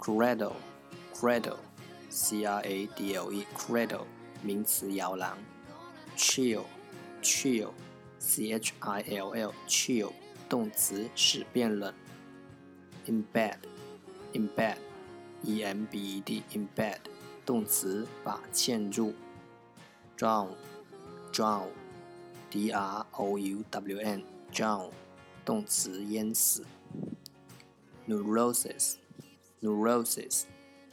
Cradle, cradle, c r a d l e, cradle, 名词摇篮。Chill, chill, c h i l l, chill, 动词使变冷。Embed, embed, e m b e d, embed, 动词把嵌入。Drown, drown, d r o u w n, drown, 动词淹死。Neurosis, neurosis,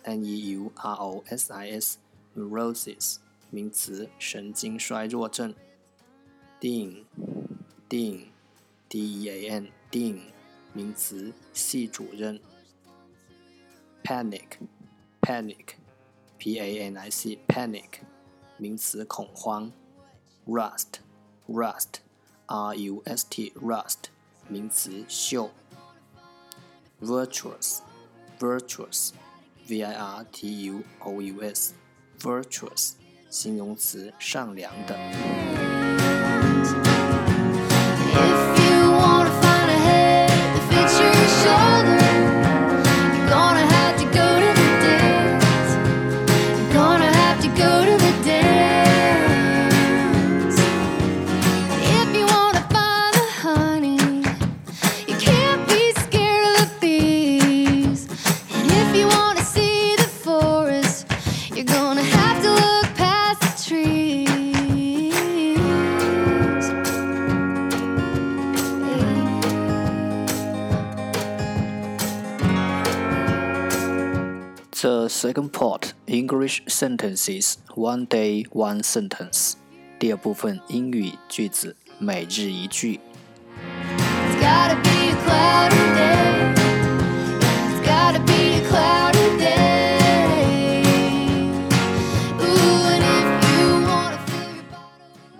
n e u r o s i s, neurosis, 名词神经衰弱症。Dean, dean, d e a n, dean, 名词系主任。Panic, panic, p a n i c, panic, 名词恐慌。Rust, rust, r u s t, rust, 名词锈。Virtuous, virtuous, v i r t u o u s, virtuous, 形容词善良的。The second part English sentences one day one sentence。第二部分英语句子每日一句。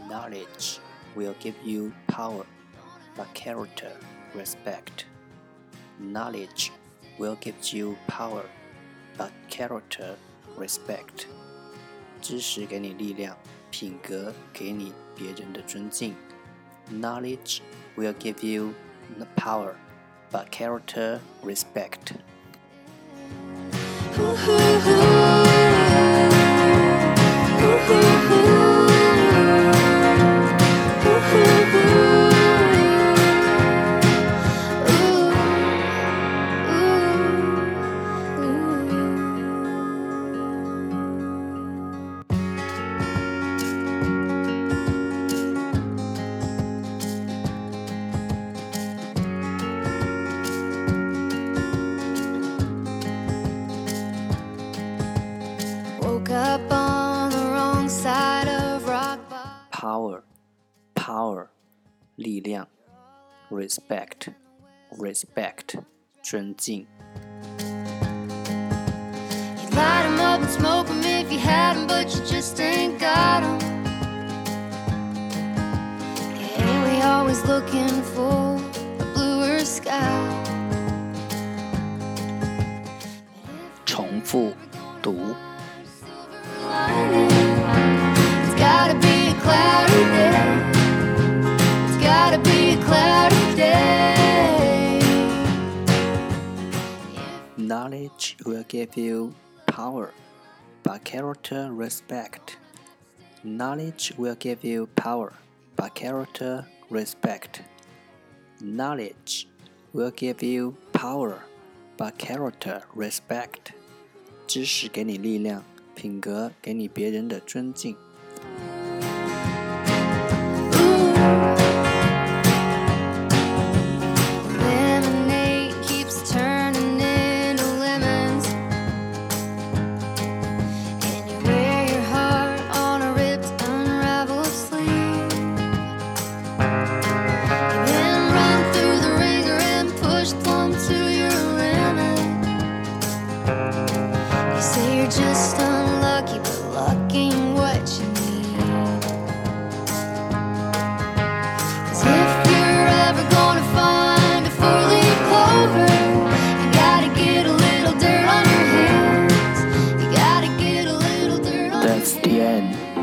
Knowledge will give you power, but character respect. Knowledge will give you power but character respect。知识给你力量，品格给你别人的尊敬。Knowledge will give you the power, but character respect. ain't got 'em. Yeah, we always looking for a bluer sky. 重复读。 Knowledge will give you power, but character respect. Knowledge will give you power, but character respect. Knowledge will give you power, but character respect. 知识给你力量，品格给你别人的尊敬。